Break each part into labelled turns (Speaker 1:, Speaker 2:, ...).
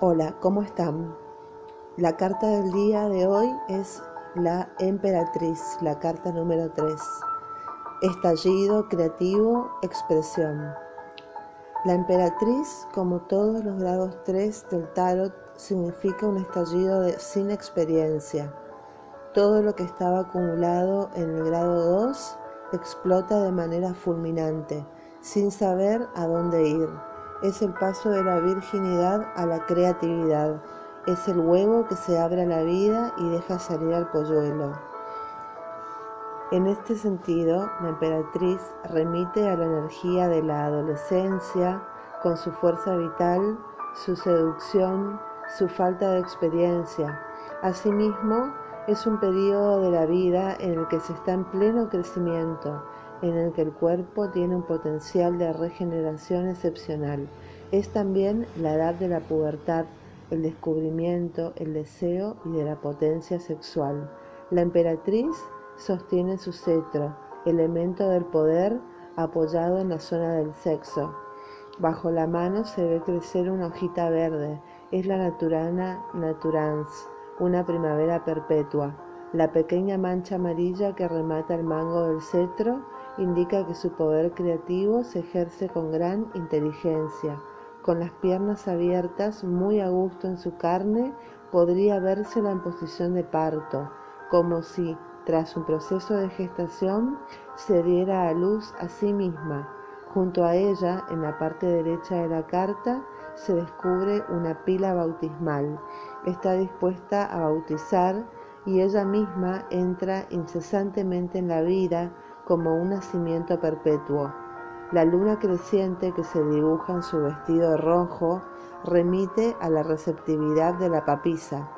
Speaker 1: Hola, ¿cómo están? La carta del día de hoy es la emperatriz, la carta número 3. Estallido creativo, expresión. La emperatriz, como todos los grados 3 del tarot, significa un estallido de, sin experiencia. Todo lo que estaba acumulado en el grado 2 explota de manera fulminante, sin saber a dónde ir es el paso de la virginidad a la creatividad. Es el huevo que se abre a la vida y deja salir al polluelo. En este sentido, la emperatriz remite a la energía de la adolescencia con su fuerza vital, su seducción, su falta de experiencia. Asimismo, es un periodo de la vida en el que se está en pleno crecimiento en el que el cuerpo tiene un potencial de regeneración excepcional. Es también la edad de la pubertad, el descubrimiento, el deseo y de la potencia sexual. La emperatriz sostiene su cetro, elemento del poder apoyado en la zona del sexo. Bajo la mano se ve crecer una hojita verde, es la naturana naturans, una primavera perpetua. La pequeña mancha amarilla que remata el mango del cetro indica que su poder creativo se ejerce con gran inteligencia. Con las piernas abiertas, muy a gusto en su carne, podría vérsela en posición de parto, como si, tras un proceso de gestación, se diera a luz a sí misma. Junto a ella, en la parte derecha de la carta, se descubre una pila bautismal. Está dispuesta a bautizar y ella misma entra incesantemente en la vida como un nacimiento perpetuo. La luna creciente que se dibuja en su vestido rojo remite a la receptividad de la papisa.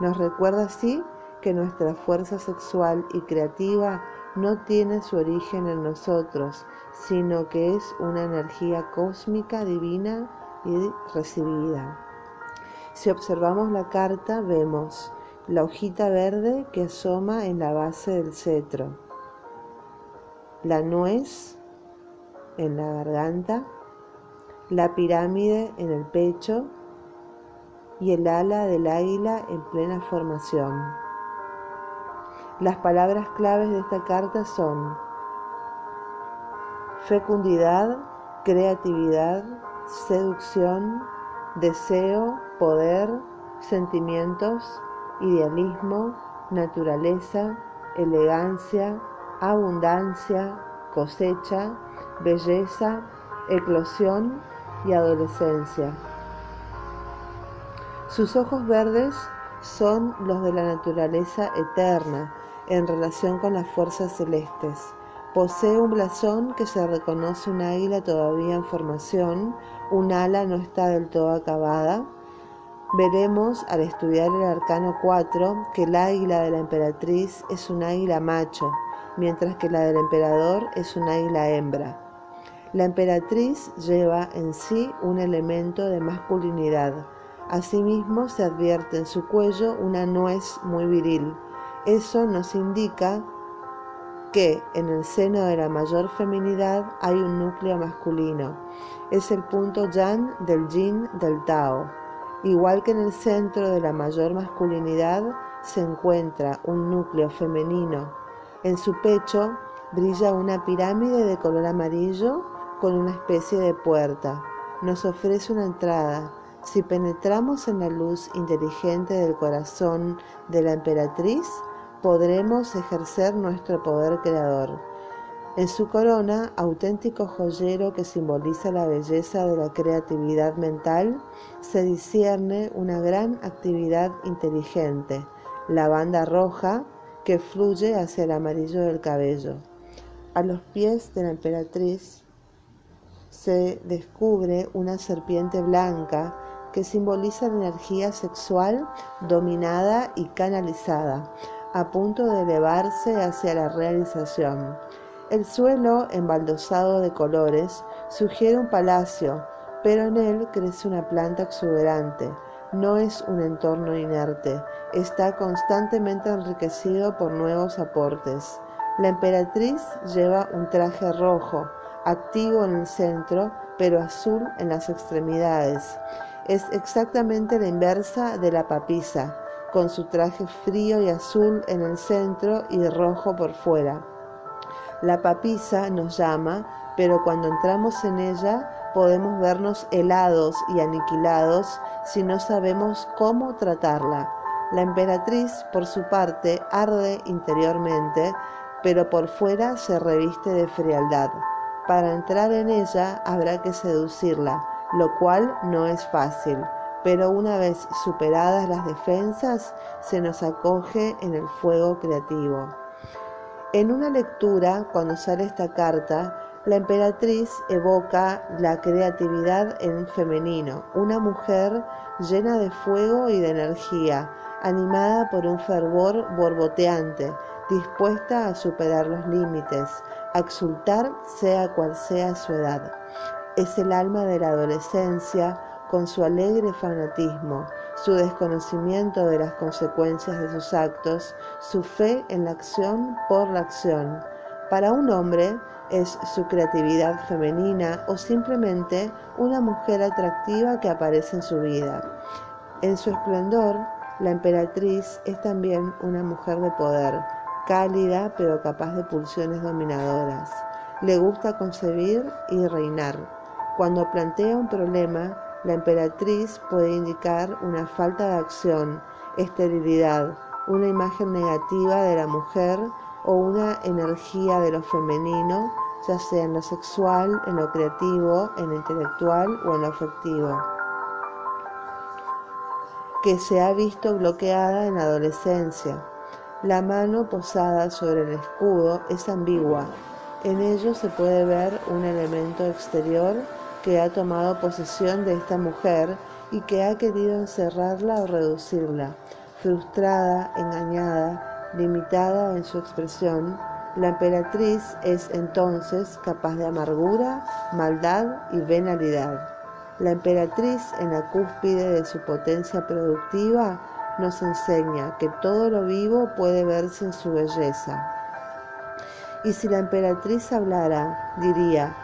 Speaker 1: Nos recuerda así que nuestra fuerza sexual y creativa no tiene su origen en nosotros, sino que es una energía cósmica divina y recibida. Si observamos la carta, vemos la hojita verde que asoma en la base del cetro la nuez en la garganta, la pirámide en el pecho y el ala del águila en plena formación. Las palabras claves de esta carta son fecundidad, creatividad, seducción, deseo, poder, sentimientos, idealismo, naturaleza, elegancia, abundancia, cosecha, belleza, eclosión y adolescencia. Sus ojos verdes son los de la naturaleza eterna en relación con las fuerzas celestes. Posee un blasón que se reconoce un águila todavía en formación, un ala no está del todo acabada. Veremos al estudiar el arcano 4 que el águila de la emperatriz es un águila macho, mientras que la del emperador es un águila hembra. La emperatriz lleva en sí un elemento de masculinidad. Asimismo se advierte en su cuello una nuez muy viril. Eso nos indica que en el seno de la mayor feminidad hay un núcleo masculino. Es el punto yang del yin del Tao. Igual que en el centro de la mayor masculinidad se encuentra un núcleo femenino en su pecho brilla una pirámide de color amarillo con una especie de puerta. Nos ofrece una entrada. Si penetramos en la luz inteligente del corazón de la emperatriz, podremos ejercer nuestro poder creador. En su corona, auténtico joyero que simboliza la belleza de la creatividad mental, se discierne una gran actividad inteligente. La banda roja que fluye hacia el amarillo del cabello. A los pies de la emperatriz se descubre una serpiente blanca que simboliza la energía sexual dominada y canalizada, a punto de elevarse hacia la realización. El suelo, embaldosado de colores, sugiere un palacio, pero en él crece una planta exuberante, no es un entorno inerte, está constantemente enriquecido por nuevos aportes. La emperatriz lleva un traje rojo, activo en el centro, pero azul en las extremidades. Es exactamente la inversa de la papisa, con su traje frío y azul en el centro y rojo por fuera. La papisa nos llama, pero cuando entramos en ella podemos vernos helados y aniquilados si no sabemos cómo tratarla. La emperatriz, por su parte, arde interiormente, pero por fuera se reviste de frialdad. Para entrar en ella habrá que seducirla, lo cual no es fácil, pero una vez superadas las defensas, se nos acoge en el fuego creativo. En una lectura, cuando sale esta carta, la emperatriz evoca la creatividad en femenino, una mujer llena de fuego y de energía, animada por un fervor borboteante, dispuesta a superar los límites, a exultar sea cual sea su edad. Es el alma de la adolescencia con su alegre fanatismo, su desconocimiento de las consecuencias de sus actos, su fe en la acción por la acción. Para un hombre es su creatividad femenina o simplemente una mujer atractiva que aparece en su vida. En su esplendor, la emperatriz es también una mujer de poder, cálida pero capaz de pulsiones dominadoras. Le gusta concebir y reinar. Cuando plantea un problema, la emperatriz puede indicar una falta de acción, esterilidad, una imagen negativa de la mujer o una energía de lo femenino, ya sea en lo sexual, en lo creativo, en lo intelectual o en lo afectivo, que se ha visto bloqueada en la adolescencia. La mano posada sobre el escudo es ambigua. En ello se puede ver un elemento exterior que ha tomado posesión de esta mujer y que ha querido encerrarla o reducirla. Frustrada, engañada, limitada en su expresión, la emperatriz es entonces capaz de amargura, maldad y venalidad. La emperatriz en la cúspide de su potencia productiva nos enseña que todo lo vivo puede verse en su belleza. Y si la emperatriz hablara, diría,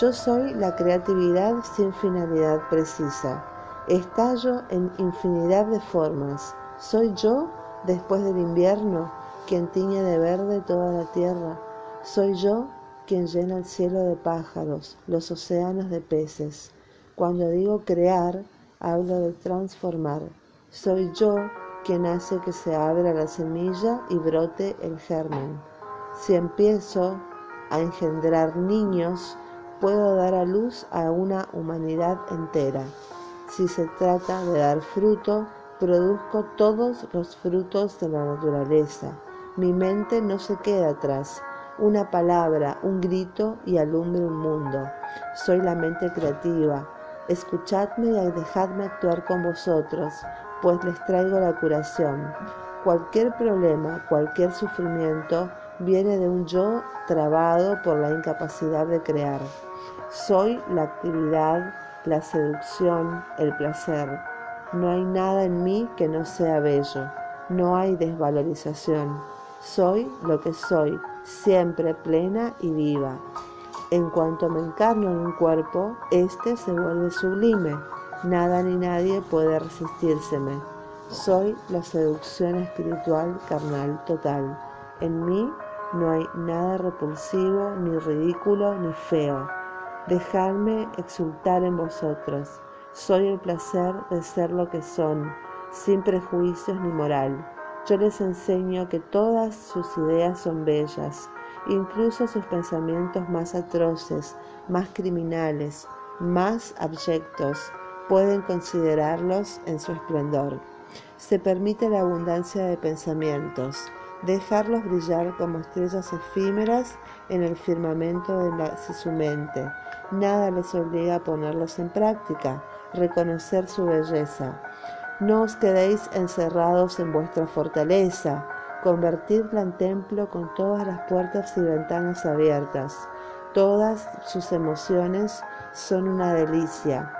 Speaker 1: yo soy la creatividad sin finalidad precisa. Estallo en infinidad de formas. Soy yo, después del invierno, quien tiñe de verde toda la tierra. Soy yo quien llena el cielo de pájaros, los océanos de peces. Cuando digo crear, hablo de transformar. Soy yo quien hace que se abra la semilla y brote el germen. Si empiezo a engendrar niños, puedo dar a luz a una humanidad entera. Si se trata de dar fruto, produzco todos los frutos de la naturaleza. Mi mente no se queda atrás. Una palabra, un grito y alumbre un mundo. Soy la mente creativa. Escuchadme y dejadme actuar con vosotros, pues les traigo la curación. Cualquier problema, cualquier sufrimiento viene de un yo trabado por la incapacidad de crear. Soy la actividad, la seducción, el placer. No hay nada en mí que no sea bello. No hay desvalorización. Soy lo que soy, siempre plena y viva. En cuanto me encarno en un cuerpo, éste se vuelve sublime. Nada ni nadie puede resistírseme. Soy la seducción espiritual carnal total. En mí no hay nada repulsivo, ni ridículo, ni feo. Dejadme exultar en vosotros. Soy el placer de ser lo que son, sin prejuicios ni moral. Yo les enseño que todas sus ideas son bellas, incluso sus pensamientos más atroces, más criminales, más abyectos, pueden considerarlos en su esplendor. Se permite la abundancia de pensamientos, dejarlos brillar como estrellas efímeras en el firmamento de, su mente. Nada les obliga a ponerlos en práctica, reconocer su belleza. No os quedéis encerrados en vuestra fortaleza, convertidla en templo con todas las puertas y ventanas abiertas. Todas sus emociones son una delicia.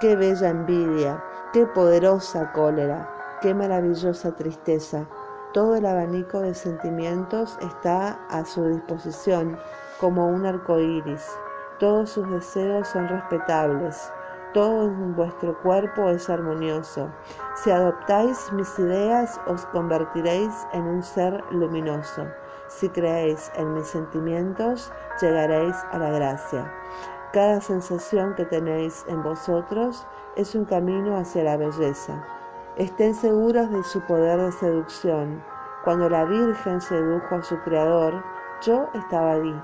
Speaker 1: Qué bella envidia, qué poderosa cólera, qué maravillosa tristeza todo el abanico de sentimientos está a su disposición como un arco iris. Todos sus deseos son respetables. Todo vuestro cuerpo es armonioso. Si adoptáis mis ideas, os convertiréis en un ser luminoso. Si creéis en mis sentimientos, llegaréis a la gracia. Cada sensación que tenéis en vosotros es un camino hacia la belleza. Estén seguros de su poder de seducción. Cuando la Virgen sedujo a su Creador, yo estaba allí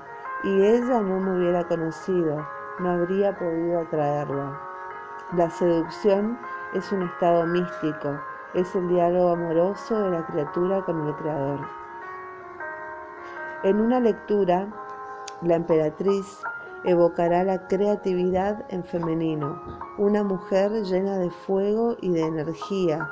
Speaker 1: y ella no me hubiera conocido, no habría podido atraerla. La seducción es un estado místico, es el diálogo amoroso de la criatura con el Creador. En una lectura, la emperatriz evocará la creatividad en femenino, una mujer llena de fuego y de energía,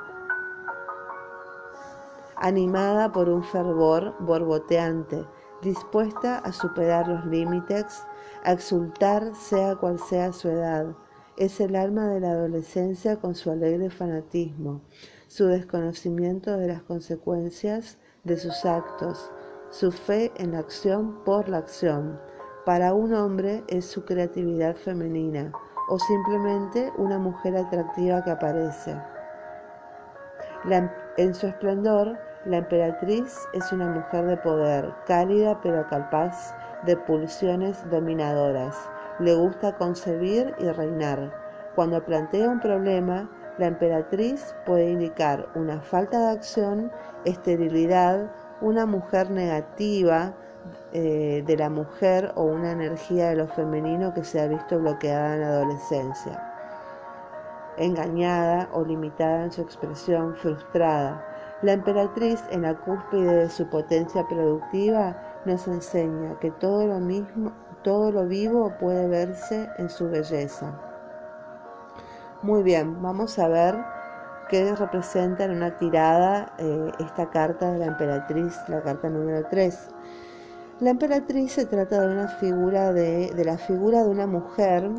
Speaker 1: animada por un fervor borboteante, dispuesta a superar los límites, a exultar sea cual sea su edad. Es el alma de la adolescencia con su alegre fanatismo, su desconocimiento de las consecuencias de sus actos, su fe en la acción por la acción. Para un hombre es su creatividad femenina o simplemente una mujer atractiva que aparece. en su esplendor, la emperatriz es una mujer de poder, cálida pero capaz de pulsiones dominadoras. Le gusta concebir y reinar. Cuando plantea un problema, la emperatriz puede indicar una falta de acción, esterilidad, una mujer negativa eh, de la mujer o una energía de lo femenino que se ha visto bloqueada en la adolescencia, engañada o limitada en su expresión, frustrada la emperatriz, en la cúspide de su potencia productiva, nos enseña que todo lo mismo, todo lo vivo puede verse en su belleza. Muy bien, vamos a ver qué representa en una tirada eh, esta carta de la emperatriz, la carta número 3. La emperatriz se trata de una figura de, de la figura de una mujer,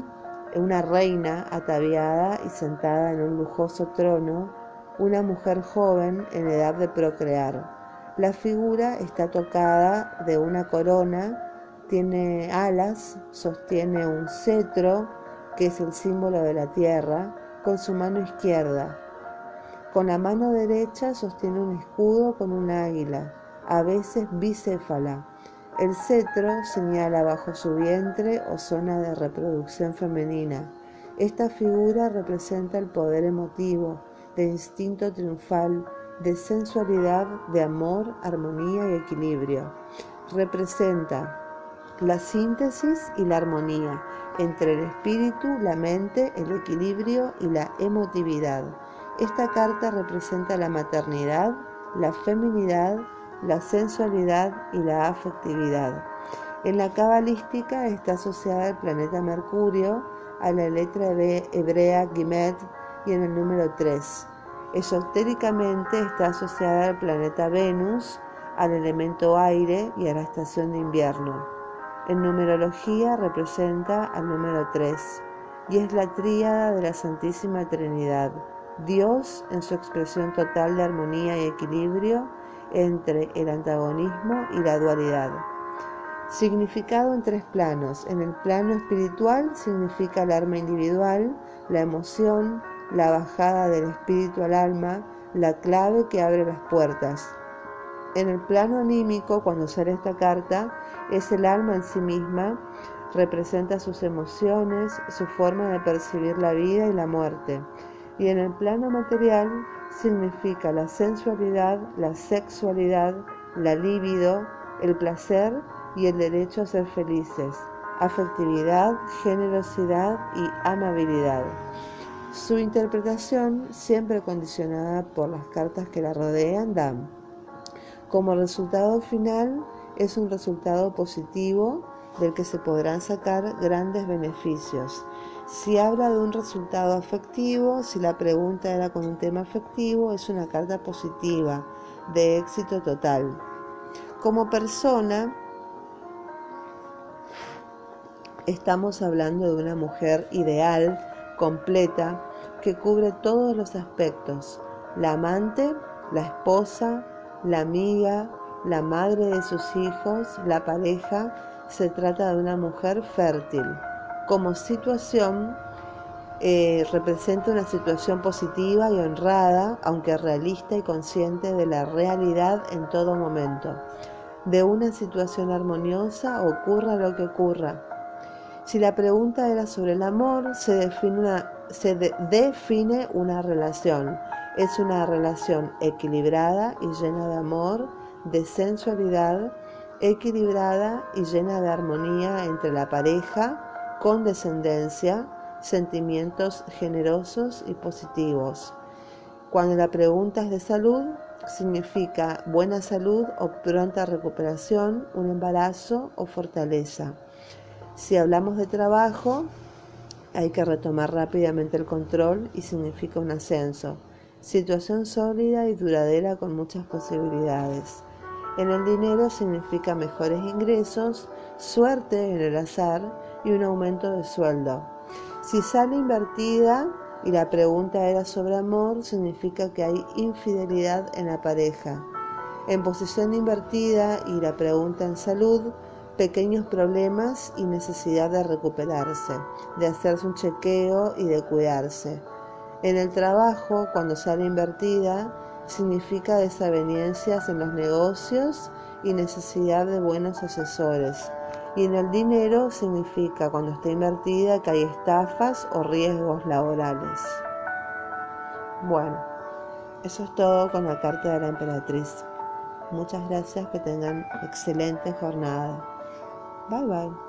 Speaker 1: una reina ataviada y sentada en un lujoso trono una mujer joven en edad de procrear. La figura está tocada de una corona, tiene alas, sostiene un cetro, que es el símbolo de la tierra, con su mano izquierda. Con la mano derecha sostiene un escudo con un águila, a veces bicéfala. El cetro señala bajo su vientre o zona de reproducción femenina. Esta figura representa el poder emotivo, de instinto triunfal, de sensualidad, de amor, armonía y equilibrio. Representa la síntesis y la armonía entre el espíritu, la mente, el equilibrio y la emotividad. Esta carta representa la maternidad, la feminidad, la sensualidad y la afectividad. En la cabalística está asociada al planeta Mercurio, a la letra hebrea Gimet, y en el número 3. Esotéricamente está asociada al planeta Venus, al elemento aire y a la estación de invierno. En numerología representa al número 3 y es la tríada de la Santísima Trinidad, Dios en su expresión total de armonía y equilibrio entre el antagonismo y la dualidad. Significado en tres planos. En el plano espiritual significa el alma individual, la emoción, la bajada del espíritu al alma, la clave que abre las puertas. En el plano anímico, cuando sale esta carta, es el alma en sí misma, representa sus emociones, su forma de percibir la vida y la muerte. Y en el plano material significa la sensualidad, la sexualidad, la libido, el placer y el derecho a ser felices, afectividad, generosidad y amabilidad. Su interpretación, siempre condicionada por las cartas que la rodean, da como resultado final es un resultado positivo del que se podrán sacar grandes beneficios. Si habla de un resultado afectivo, si la pregunta era con un tema afectivo, es una carta positiva, de éxito total. Como persona, estamos hablando de una mujer ideal, completa, que cubre todos los aspectos, la amante, la esposa, la amiga, la madre de sus hijos, la pareja, se trata de una mujer fértil. Como situación, Eh, representa una situación positiva y honrada, aunque realista y consciente de la realidad en todo momento. De una situación armoniosa ocurra lo que ocurra. Si la pregunta era sobre el amor, se define una, se define una relación. Es una relación equilibrada y llena de amor, de sensualidad, equilibrada y llena de armonía entre la pareja, con descendencia, sentimientos generosos y positivos. Cuando la pregunta es de salud, significa buena salud o pronta recuperación, un embarazo o fortaleza. Si hablamos de trabajo, hay que retomar rápidamente el control y significa un ascenso. Situación sólida y duradera con muchas posibilidades. En el dinero significa mejores ingresos, suerte en el azar y un aumento de sueldo. Si sale invertida y la pregunta era sobre amor, significa que hay infidelidad en la pareja. En posición invertida y la pregunta en salud, pequeños problemas y necesidad de recuperarse, de hacerse un chequeo y de cuidarse. En el trabajo, cuando sale invertida, significa desavenencias en los negocios y necesidad de buenos asesores. Y en el dinero significa cuando está invertida que hay estafas o riesgos laborales. Bueno, eso es todo con la carta de la emperatriz. Muchas gracias, que tengan excelente jornada. Bye bye.